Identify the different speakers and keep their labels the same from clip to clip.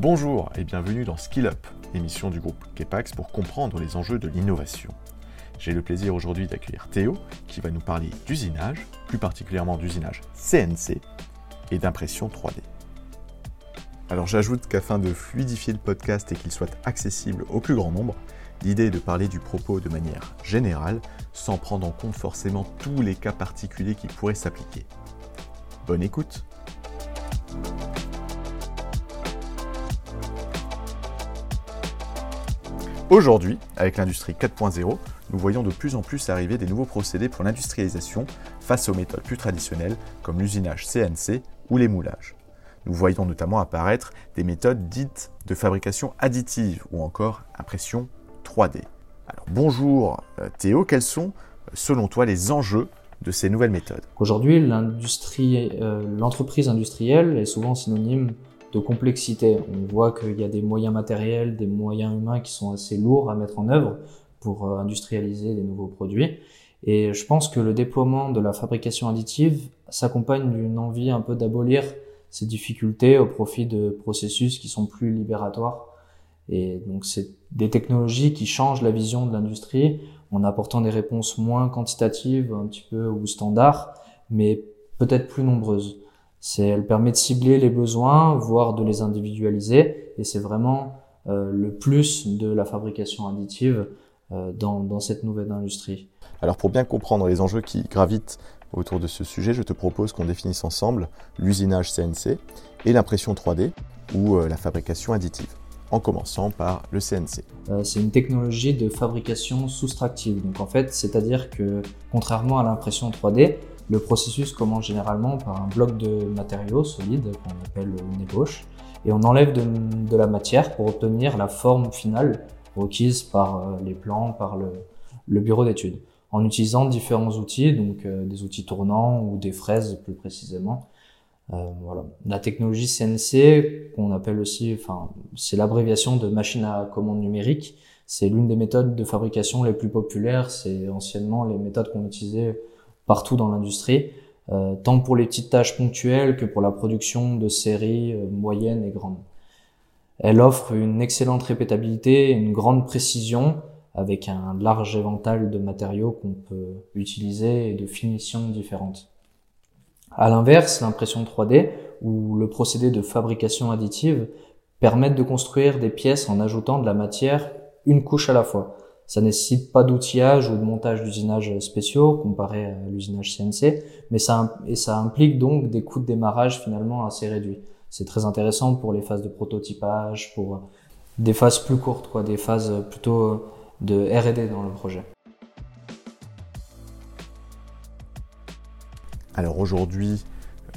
Speaker 1: Bonjour et bienvenue dans Skill Up, émission du groupe Kepax pour comprendre les enjeux de l'innovation. J'ai le plaisir aujourd'hui d'accueillir Théo qui va nous parler d'usinage, plus particulièrement d'usinage CNC et d'impression 3D. Alors j'ajoute qu'afin de fluidifier le podcast et qu'il soit accessible au plus grand nombre, l'idée est de parler du propos de manière générale sans prendre en compte forcément tous les cas particuliers qui pourraient s'appliquer. Bonne écoute Aujourd'hui, avec l'industrie 4.0, nous voyons de plus en plus arriver des nouveaux procédés pour l'industrialisation face aux méthodes plus traditionnelles comme l'usinage CNC ou les moulages. Nous voyons notamment apparaître des méthodes dites de fabrication additive ou encore impression 3D. Alors bonjour euh, Théo, quels sont euh, selon toi les enjeux de ces nouvelles méthodes?
Speaker 2: Aujourd'hui, euh, l'entreprise industrielle est souvent synonyme de complexité. On voit qu'il y a des moyens matériels, des moyens humains qui sont assez lourds à mettre en œuvre pour euh, industrialiser des nouveaux produits. Et je pense que le déploiement de la fabrication additive s'accompagne d'une envie un peu d'abolir ces difficultés au profit de processus qui sont plus libératoires. Et donc c'est des technologies qui changent la vision de l'industrie en apportant des réponses moins quantitatives, un petit peu ou standards, mais peut-être plus nombreuses. C'est, elle permet de cibler les besoins, voire de les individualiser, et c'est vraiment euh, le plus de la fabrication additive euh, dans, dans cette nouvelle industrie.
Speaker 1: Alors pour bien comprendre les enjeux qui gravitent autour de ce sujet, je te propose qu'on définisse ensemble l'usinage CNC et l'impression 3D ou euh, la fabrication additive, en commençant par le CNC.
Speaker 2: Euh, c'est une technologie de fabrication soustractive. Donc en fait, c'est-à-dire que contrairement à l'impression 3D, le processus commence généralement par un bloc de matériaux solides qu'on appelle une ébauche et on enlève de, la matière pour obtenir la forme finale requise par euh, les plans, par le, le bureau d'études, en utilisant différents outils, donc euh, des outils tournants ou des fraises plus précisément. Euh, voilà. La technologie CNC, qu'on appelle aussi, enfin, c'est l'abréviation de machine à commande numérique. C'est l'une des méthodes de fabrication les plus populaires. C'est anciennement les méthodes qu'on utilisait partout dans l'industrie, euh, tant pour les petites tâches ponctuelles que pour la production de séries euh, moyennes et grandes. Elle offre une excellente répétabilité et une grande précision avec un large éventail de matériaux qu'on peut utiliser et de finitions différentes. À l'inverse, l'impression 3D ou le procédé de fabrication additive permettent de construire des pièces en ajoutant de la matière une couche à la fois. Ça nécessite pas d'outillage ou de montage d'usinage spéciaux comparé à l'usinage CNC, mais ça, et ça implique donc des coûts de démarrage finalement assez réduits. C'est très intéressant pour les phases de prototypage, pour des phases plus courtes, quoi, des phases plutôt de R&D dans le projet.
Speaker 1: Alors aujourd'hui,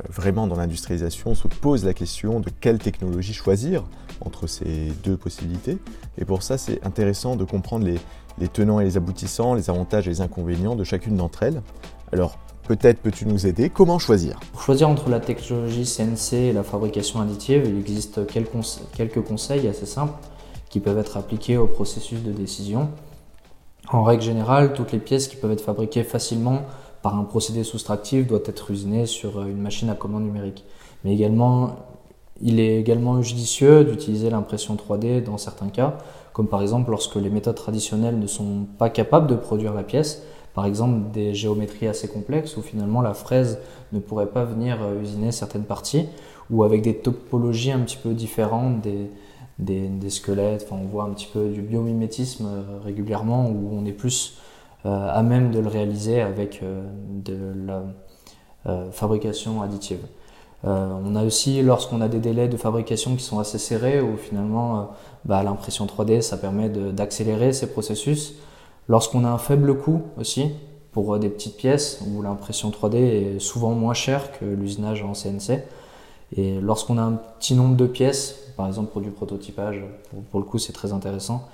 Speaker 1: euh, vraiment dans l'industrialisation, on se pose la question de quelle technologie choisir entre ces deux possibilités. Et pour ça, c'est intéressant de comprendre les, tenants et les aboutissants, les avantages et les inconvénients de chacune d'entre elles. Alors, peut-être peux-tu nous aider? Comment choisir?
Speaker 2: Pour choisir entre la technologie CNC et la fabrication additive, il existe quelques conseils assez simples qui peuvent être appliqués au processus de décision. En règle générale, toutes les pièces qui peuvent être fabriquées facilement par un procédé soustractif doivent être usinées sur une machine à commande numérique. Mais également, il est également judicieux d'utiliser l'impression 3D dans certains cas, comme par exemple lorsque les méthodes traditionnelles ne sont pas capables de produire la pièce, par exemple des géométries assez complexes où finalement la fraise ne pourrait pas venir euh, usiner certaines parties, ou avec des topologies un petit peu différentes des, des, squelettes, enfin, on voit un petit peu du biomimétisme euh, régulièrement où on est plus euh, à même de le réaliser avec de la fabrication additive. Euh, on a aussi, lorsqu'on a des délais de fabrication qui sont assez serrés, où finalement euh, bah, l'impression 3D, ça permet d'accélérer ces processus. Lorsqu'on a un faible coût aussi, pour euh, des petites pièces, où l'impression 3D est souvent moins chère que l'usinage en CNC. Et lorsqu'on a un petit nombre de pièces, par exemple pour du prototypage, pour, le coup c'est très intéressant.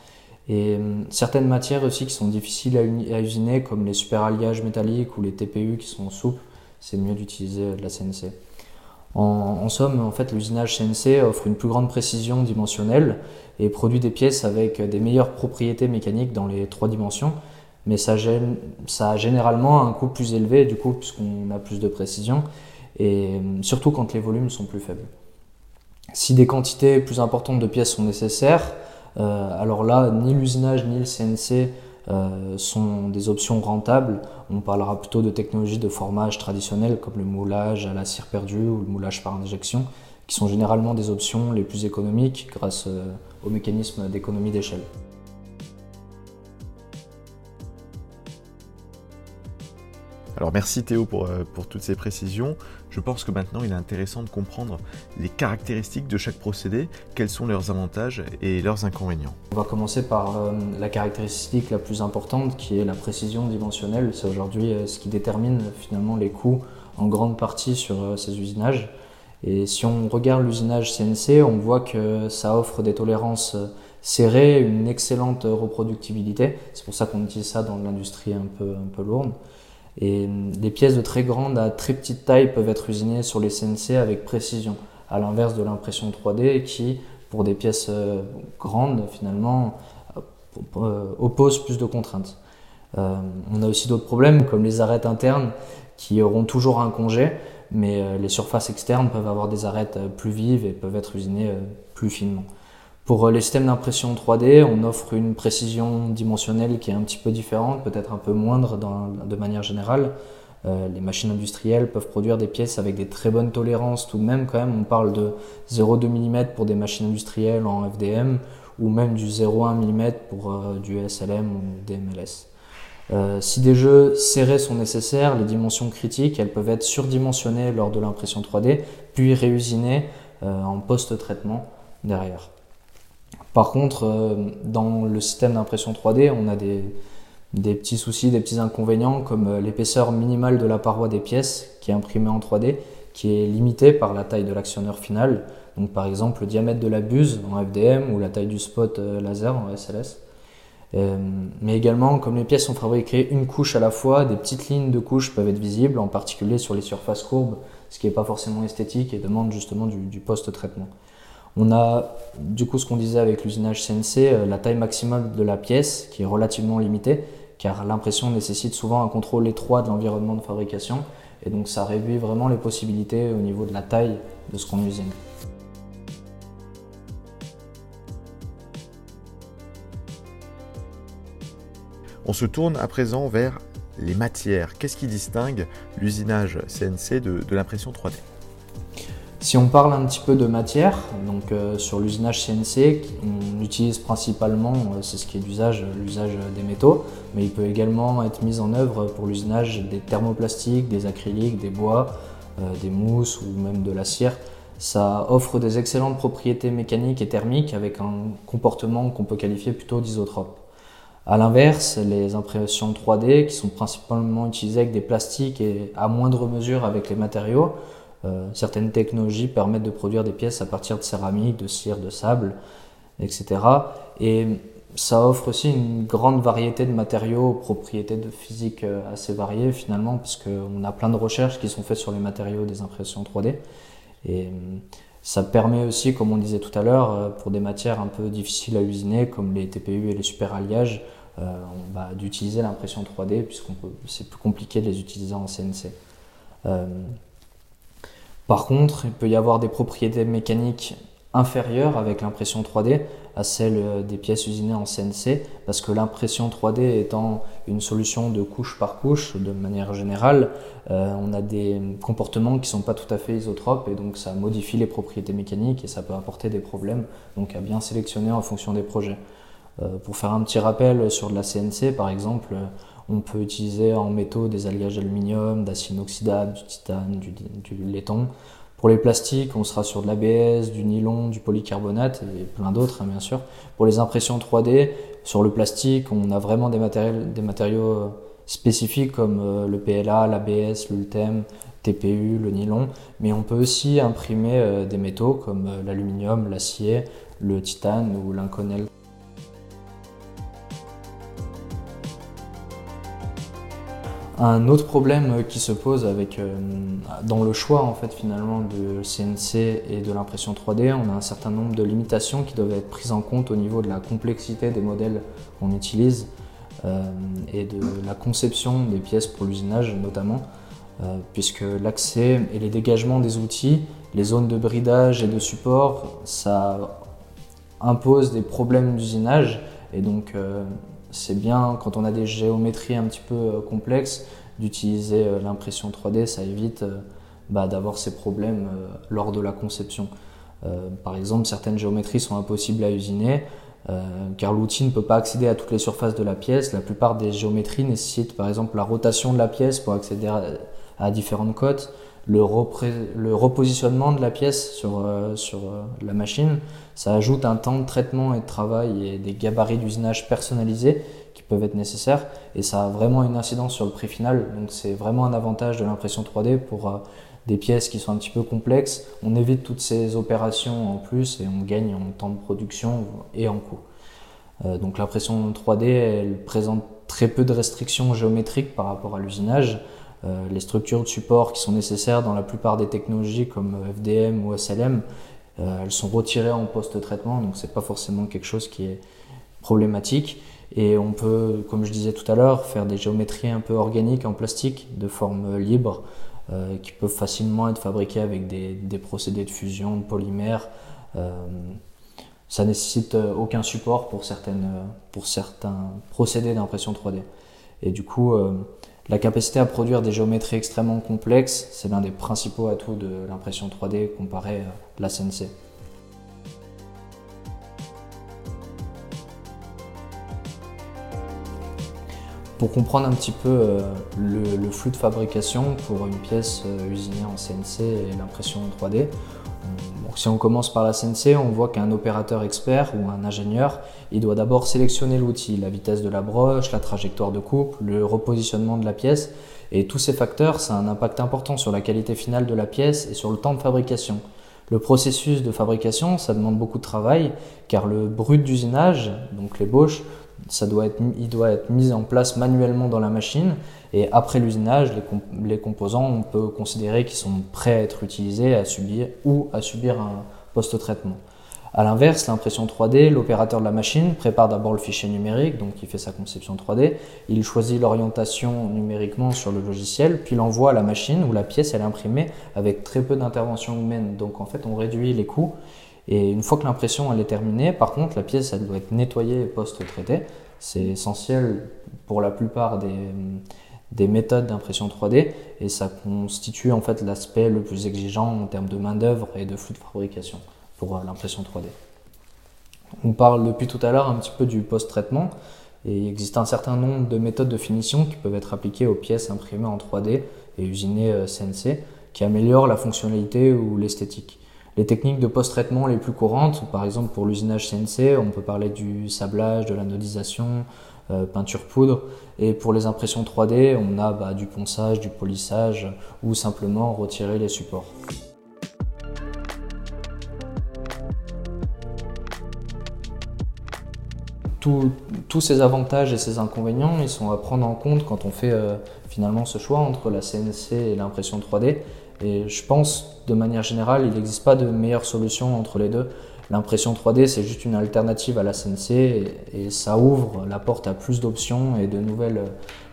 Speaker 2: Et certaines matières aussi qui sont difficiles à, à usiner, comme les super alliages métalliques ou les TPU qui sont souples, c'est mieux d'utiliser de la CNC. En, somme, l'usinage CNC offre une plus grande précision dimensionnelle et produit des pièces avec des meilleures propriétés mécaniques dans les trois dimensions, mais ça, gêne, a généralement un coût plus élevé, du coup, puisqu'on a plus de précision, et surtout quand les volumes sont plus faibles. Si des quantités plus importantes de pièces sont nécessaires, alors là, ni l'usinage ni le CNC sont des options rentables. On parlera plutôt de technologies de formage traditionnelles comme le moulage à la cire perdue ou le moulage par injection, qui sont généralement des options les plus économiques grâce au mécanisme d'économie d'échelle.
Speaker 1: Alors merci Théo pour, euh, pour, toutes ces précisions. Je pense que maintenant il est intéressant de comprendre les caractéristiques de chaque procédé, quels sont leurs avantages et leurs inconvénients.
Speaker 2: On va commencer par euh, la caractéristique la plus importante qui est la précision dimensionnelle. C'est aujourd'hui euh, ce qui détermine finalement les coûts en grande partie sur ces usinages. Et si on regarde l'usinage CNC, on voit que ça offre des tolérances serrées, une excellente reproductibilité. C'est pour ça qu'on utilise ça dans l'industrie un peu, un peu lourde. Et des pièces de très grande à très petite taille peuvent être usinées sur les CNC avec précision, à l'inverse de l'impression 3D qui, pour des pièces euh, grandes, finalement, euh, oppose plus de contraintes. Euh, on a aussi d'autres problèmes comme les arêtes internes qui auront toujours un congé, mais les surfaces externes peuvent avoir des arêtes plus vives et peuvent être usinées plus finement. Pour euh, les systèmes d'impression 3D, on offre une précision dimensionnelle qui est un petit peu différente, peut-être un peu moindre de manière générale. Euh, les machines industrielles peuvent produire des pièces avec des très bonnes tolérances tout de même quand même. On parle de 0,2 mm pour des machines industrielles en FDM ou même du 0,1 mm pour euh, du SLM ou des MLS. si des jeux serrés sont nécessaires, les dimensions critiques, elles peuvent être surdimensionnées lors de l'impression 3D, puis réusinées en post-traitement derrière. Par contre, euh, dans le système d'impression 3D, on a des, petits soucis, des petits inconvénients comme euh, l'épaisseur minimale de la paroi des pièces qui est imprimée en 3D, qui est limitée par la taille de l'actionneur final. Donc par exemple le diamètre de la buse en FDM ou la taille du spot euh, laser en SLS. mais également, comme les pièces sont fabriquées une couche à la fois, des petites lignes de couches peuvent être visibles, en particulier sur les surfaces courbes, ce qui n'est pas forcément esthétique et demande justement du post-traitement. On a du coup ce qu'on disait avec l'usinage CNC, euh, la taille maximale de la pièce qui est relativement limitée car l'impression nécessite souvent un contrôle étroit de l'environnement de fabrication et donc ça réduit vraiment les possibilités au niveau de la taille de ce qu'on usine.
Speaker 1: On se tourne à présent vers les matières. Qu'est-ce qui distingue l'usinage CNC de, de l'impression 3D
Speaker 2: si on parle un petit peu de matière, donc euh, sur l'usinage CNC, on utilise principalement, euh, c'est ce qui est d'usage, l'usage des métaux, mais il peut également être mis en œuvre pour l'usinage des thermoplastiques, des acryliques, des bois, euh, des mousses ou même de la cire. Ça offre des excellentes propriétés mécaniques et thermiques avec un comportement qu'on peut qualifier plutôt d'isotrope. A l'inverse, les impressions 3D qui sont principalement utilisées avec des plastiques et à moindre mesure avec les matériaux, certaines technologies permettent de produire des pièces à partir de céramique, de cire, de sable, etc. Et ça offre aussi une grande variété de matériaux, propriétés de physique euh, assez variées finalement, puisqu'on a plein de recherches qui sont faites sur les matériaux des impressions 3D. Et euh, ça permet aussi, comme on disait tout à l'heure, pour des matières un peu difficiles à usiner, comme les TPU et les superalliages, d'utiliser l'impression 3D, puisqu'on c'est plus compliqué de les utiliser en CNC. Par contre, il peut y avoir des propriétés mécaniques inférieures avec l'impression 3D à celles euh, des pièces usinées en CNC, parce que l'impression 3D étant une solution de couche par couche, de manière générale, euh, on a des comportements qui ne sont pas tout à fait isotropes, et donc ça modifie les propriétés mécaniques et ça peut apporter des problèmes, donc à bien sélectionner en fonction des projets. Euh, pour faire un petit rappel sur de la CNC, par exemple, on peut utiliser en métaux des alliages d'aluminium, d'acier inoxydable, du titane, du, laiton. Pour les plastiques, on sera sur de l'ABS, du nylon, du polycarbonate et plein d'autres, hein, bien sûr. Pour les impressions 3D, sur le plastique, on a vraiment des, matériaux, euh, spécifiques comme euh, le PLA, l'ABS, l'ULTEM, TPU, le nylon. Mais on peut aussi imprimer euh, des métaux comme l'aluminium, l'acier, le titane ou l'inconel. Un autre problème qui se pose avec, euh, dans le choix en fait finalement de CNC et de l'impression 3D, on a un certain nombre de limitations qui doivent être prises en compte au niveau de la complexité des modèles qu'on utilise euh, et de la conception des pièces pour l'usinage notamment, euh, puisque l'accès et les dégagements des outils les zones de bridage et de support, ça impose des problèmes d'usinage. Et donc, euh, c'est bien quand on a des géométries un petit peu euh, complexes d'utiliser euh, l'impression 3D, ça évite bah, d'avoir ces problèmes lors de la conception. par exemple, certaines géométries sont impossibles à usiner. car l'outil ne peut pas accéder à toutes les surfaces de la pièce. La plupart des géométries nécessitent par exemple la rotation de la pièce pour accéder à différentes cotes le, repositionnement de la pièce sur, euh, euh, la machine, ça ajoute un temps de traitement et de travail et des gabarits d'usinage personnalisés qui peuvent être nécessaires et ça a vraiment une incidence sur le prix final. Donc c'est vraiment un avantage de l'impression 3D pour euh, des pièces qui sont un petit peu complexes. On évite toutes ces opérations en plus et on gagne en temps de production et en coût. donc l'impression 3D, elle présente très peu de restrictions géométriques par rapport à l'usinage. Euh, les structures de support qui sont nécessaires dans la plupart des technologies comme FDM ou SLM, euh, elles sont retirées en post-traitement, donc c'est pas forcément quelque chose qui est problématique. Et on peut, comme je disais tout à l'heure, faire des géométries un peu organiques en plastique de forme libre euh, qui peuvent facilement être fabriquées avec des, des procédés de fusion, de polymères. Euh, ça nécessite aucun support pour, certaines, pour certains procédés d'impression 3D. Et du coup, la capacité à produire des géométries extrêmement complexes, c'est l'un des principaux atouts de l'impression 3D comparé à la CNC. Pour comprendre un petit peu euh, le, flux de fabrication pour une pièce euh, usinée en CNC et l'impression 3D, si on commence par la CNC, on voit qu'un opérateur expert ou un ingénieur, il doit d'abord sélectionner l'outil, la vitesse de la broche, la trajectoire de coupe, le repositionnement de la pièce. Et tous ces facteurs, ça a un impact important sur la qualité finale de la pièce et sur le temps de fabrication. Le processus de fabrication, ça demande beaucoup de travail, car le brut d'usinage, donc l'ébauche, ça doit être, il doit être mis en place manuellement dans la machine. Et après l'usinage, les, composants, on peut considérer qu'ils sont prêts à être utilisés à subir, ou à subir un post-traitement. A l'inverse, l'impression 3D, l'opérateur de la machine prépare d'abord le fichier numérique, donc il fait sa conception 3D, il choisit l'orientation numériquement sur le logiciel, puis l'envoie à la machine où la pièce est imprimée avec très peu d'intervention humaine. Donc en fait, on réduit les coûts et une fois que l'impression elle est terminée, par contre, la pièce elle doit être nettoyée et post-traitée. C'est essentiel pour la plupart des, des méthodes d'impression 3D et ça constitue en fait l'aspect le plus exigeant en termes de main-d'œuvre et de flux de fabrication pour euh, l'impression 3D. On parle depuis tout à l'heure un petit peu du post-traitement et il existe un certain nombre de méthodes de finition qui peuvent être appliquées aux pièces imprimées en 3D et usinées CNC euh, qui améliorent la fonctionnalité ou l'esthétique. Les techniques de post-traitement les plus courantes, par exemple pour l'usinage CNC, on peut parler du sablage, de l'anodisation, euh, peinture poudre. Et pour les impressions 3D, on a bah, du ponçage, du polissage ou simplement retirer les supports. tous ces avantages et ces inconvénients, ils sont à prendre en compte quand on fait euh, finalement ce choix entre la CNC et l'impression 3D. Et je pense, de manière générale, il n'existe pas de meilleure solution entre les deux. L'impression 3D, c'est juste une alternative à la CNC et, ça ouvre la porte à plus d'options et de nouvelles euh,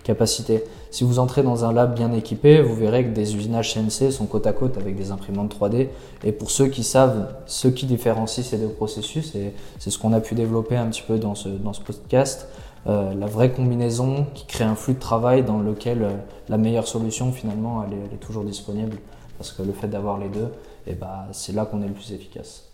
Speaker 2: capacités. Si vous entrez dans un lab bien équipé, vous verrez que des usinages CNC sont côte à côte avec des imprimantes 3D. Et pour ceux qui savent ce qui différencie ces deux processus, et c'est ce qu'on a pu développer un petit peu dans ce, dans ce podcast, euh, la vraie combinaison qui crée un flux de travail dans lequel euh, la meilleure solution finalement elle est, toujours disponible parce que le fait d'avoir les deux, eh ben, c'est là qu'on est le plus efficace.